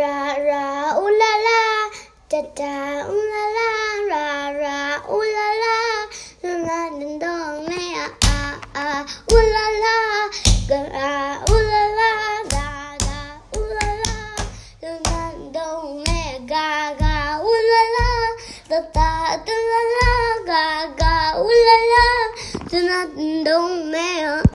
ra ra ooh la la, da da ooh la la, ra ra ooh la la, la la ding dong me ah ah ah, ooh la la, ga ra ooh la la, da da ooh la la, la la dong me ga ga. Ooh la la, da da da la la, ga ga ooh la la, la la dong